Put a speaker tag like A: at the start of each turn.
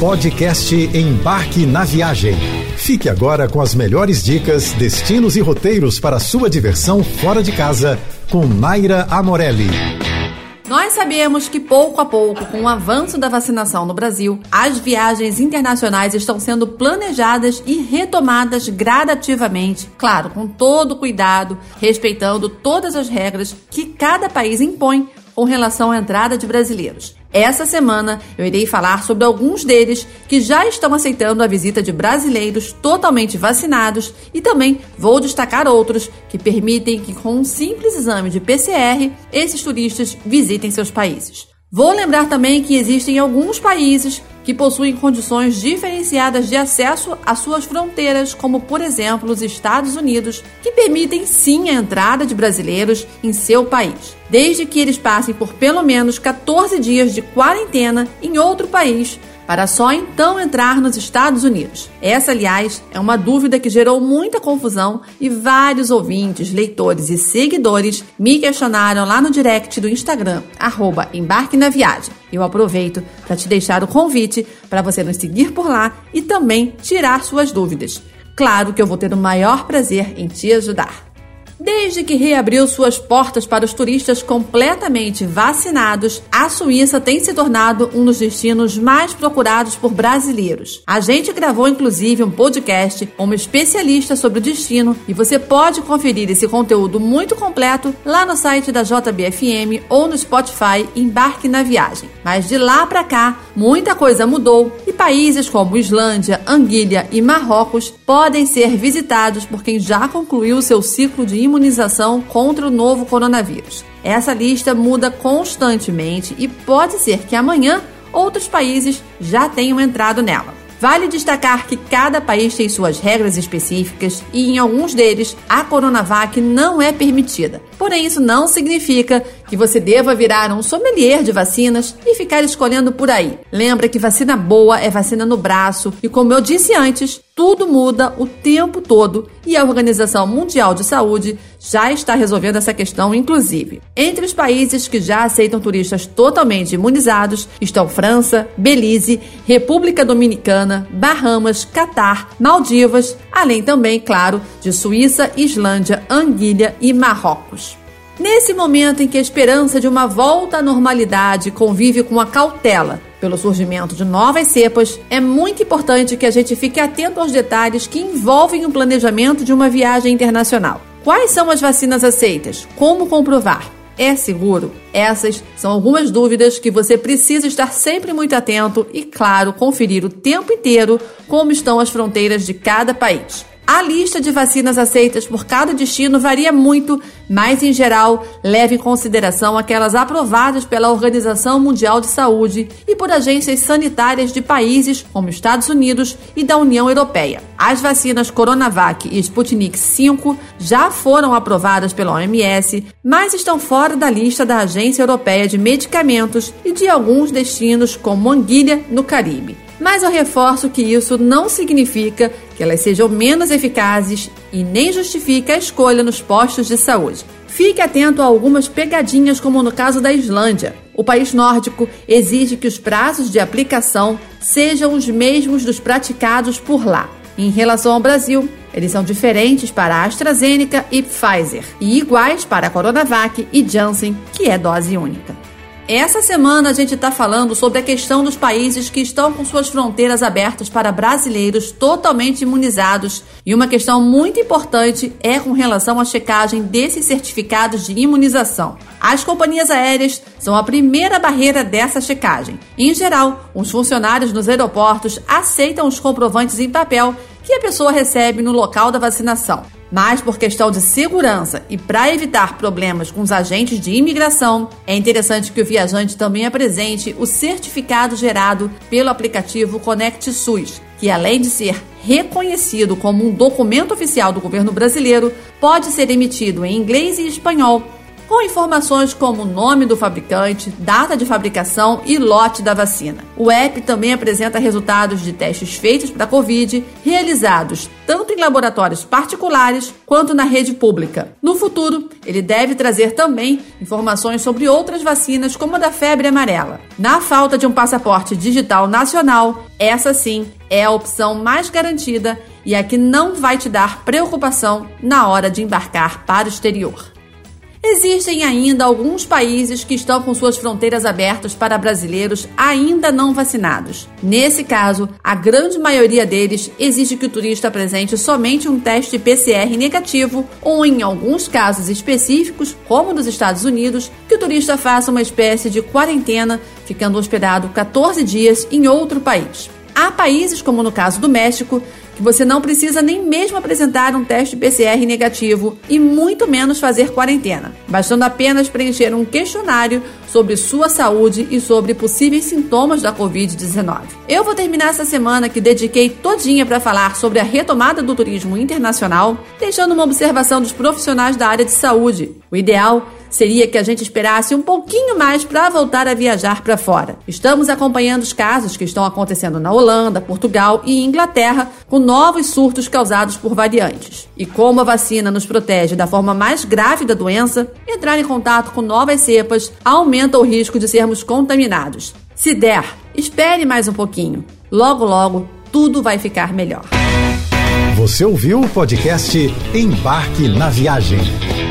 A: Podcast Embarque na Viagem. Fique agora com as melhores dicas, destinos e roteiros para sua diversão fora de casa com Naira Amorelli.
B: Nós sabemos que pouco a pouco, com o avanço da vacinação no Brasil, as viagens internacionais estão sendo planejadas e retomadas gradativamente, claro, com todo cuidado, respeitando todas as regras que cada país impõe com relação à entrada de brasileiros. Essa semana eu irei falar sobre alguns deles que já estão aceitando a visita de brasileiros totalmente vacinados e também vou destacar outros que permitem que, com um simples exame de PCR, esses turistas visitem seus países. Vou lembrar também que existem alguns países que possuem condições diferenciadas de acesso às suas fronteiras, como por exemplo os Estados Unidos, que permitem sim a entrada de brasileiros em seu país, desde que eles passem por pelo menos 14 dias de quarentena em outro país para só então entrar nos Estados Unidos. Essa, aliás, é uma dúvida que gerou muita confusão e vários ouvintes, leitores e seguidores me questionaram lá no direct do Instagram, arroba Embarque na Viagem. Eu aproveito para te deixar o convite para você nos seguir por lá e também tirar suas dúvidas. Claro que eu vou ter o maior prazer em te ajudar. Desde que reabriu suas portas para os turistas completamente vacinados, a Suíça tem se tornado um dos destinos mais procurados por brasileiros. A gente gravou inclusive um podcast com uma especialista sobre o destino e você pode conferir esse conteúdo muito completo lá no site da JBFM ou no Spotify Embarque na Viagem. Mas de lá para cá, muita coisa mudou e países como Islândia, Anguilha e Marrocos podem ser visitados por quem já concluiu seu ciclo de imunização contra o novo coronavírus. Essa lista muda constantemente e pode ser que amanhã outros países já tenham entrado nela. Vale destacar que cada país tem suas regras específicas e em alguns deles a Coronavac não é permitida. Porém, isso não significa que você deva virar um sommelier de vacinas e ficar escolhendo por aí. Lembra que vacina boa é vacina no braço e como eu disse antes, tudo muda o tempo todo e a Organização Mundial de Saúde já está resolvendo essa questão, inclusive. Entre os países que já aceitam turistas totalmente imunizados estão França, Belize, República Dominicana, Bahamas, Catar, Maldivas, além também, claro, de Suíça, Islândia, Anguilha e Marrocos. Nesse momento em que a esperança de uma volta à normalidade convive com a cautela pelo surgimento de novas cepas, é muito importante que a gente fique atento aos detalhes que envolvem o planejamento de uma viagem internacional. Quais são as vacinas aceitas? Como comprovar? É seguro? Essas são algumas dúvidas que você precisa estar sempre muito atento e, claro, conferir o tempo inteiro como estão as fronteiras de cada país. A lista de vacinas aceitas por cada destino varia muito, mas em geral leva em consideração aquelas aprovadas pela Organização Mundial de Saúde e por agências sanitárias de países como Estados Unidos e da União Europeia. As vacinas Coronavac e Sputnik V já foram aprovadas pela OMS, mas estão fora da lista da Agência Europeia de Medicamentos e de alguns destinos como Anguilha, no Caribe. Mas eu reforço que isso não significa que elas sejam menos eficazes e nem justifica a escolha nos postos de saúde. Fique atento a algumas pegadinhas, como no caso da Islândia. O país nórdico exige que os prazos de aplicação sejam os mesmos dos praticados por lá. Em relação ao Brasil, eles são diferentes para AstraZeneca e Pfizer e iguais para Coronavac e Janssen, que é dose única. Essa semana a gente está falando sobre a questão dos países que estão com suas fronteiras abertas para brasileiros totalmente imunizados. E uma questão muito importante é com relação à checagem desses certificados de imunização. As companhias aéreas são a primeira barreira dessa checagem. Em geral, os funcionários nos aeroportos aceitam os comprovantes em papel que a pessoa recebe no local da vacinação. Mas por questão de segurança e para evitar problemas com os agentes de imigração, é interessante que o viajante também apresente o certificado gerado pelo aplicativo Conect SUS, que além de ser reconhecido como um documento oficial do governo brasileiro, pode ser emitido em inglês e espanhol com informações como o nome do fabricante, data de fabricação e lote da vacina. O app também apresenta resultados de testes feitos para Covid, realizados tanto em laboratórios particulares quanto na rede pública. No futuro, ele deve trazer também informações sobre outras vacinas, como a da febre amarela. Na falta de um passaporte digital nacional, essa sim é a opção mais garantida e a que não vai te dar preocupação na hora de embarcar para o exterior. Existem ainda alguns países que estão com suas fronteiras abertas para brasileiros ainda não vacinados. Nesse caso, a grande maioria deles exige que o turista apresente somente um teste PCR negativo ou, em alguns casos específicos, como nos Estados Unidos, que o turista faça uma espécie de quarentena, ficando hospedado 14 dias em outro país. Há países, como no caso do México, que você não precisa nem mesmo apresentar um teste PCR negativo e muito menos fazer quarentena, bastando apenas preencher um questionário sobre sua saúde e sobre possíveis sintomas da Covid-19. Eu vou terminar essa semana que dediquei todinha para falar sobre a retomada do turismo internacional, deixando uma observação dos profissionais da área de saúde. O ideal seria que a gente esperasse um pouquinho mais para voltar a viajar para fora. Estamos acompanhando os casos que estão acontecendo na Holanda, Portugal e Inglaterra, com novos surtos causados por variantes. E como a vacina nos protege da forma mais grave da doença, entrar em contato com novas cepas aumenta o risco de sermos contaminados. Se der, espere mais um pouquinho. Logo, logo, tudo vai ficar melhor.
A: Você ouviu o podcast Embarque na Viagem.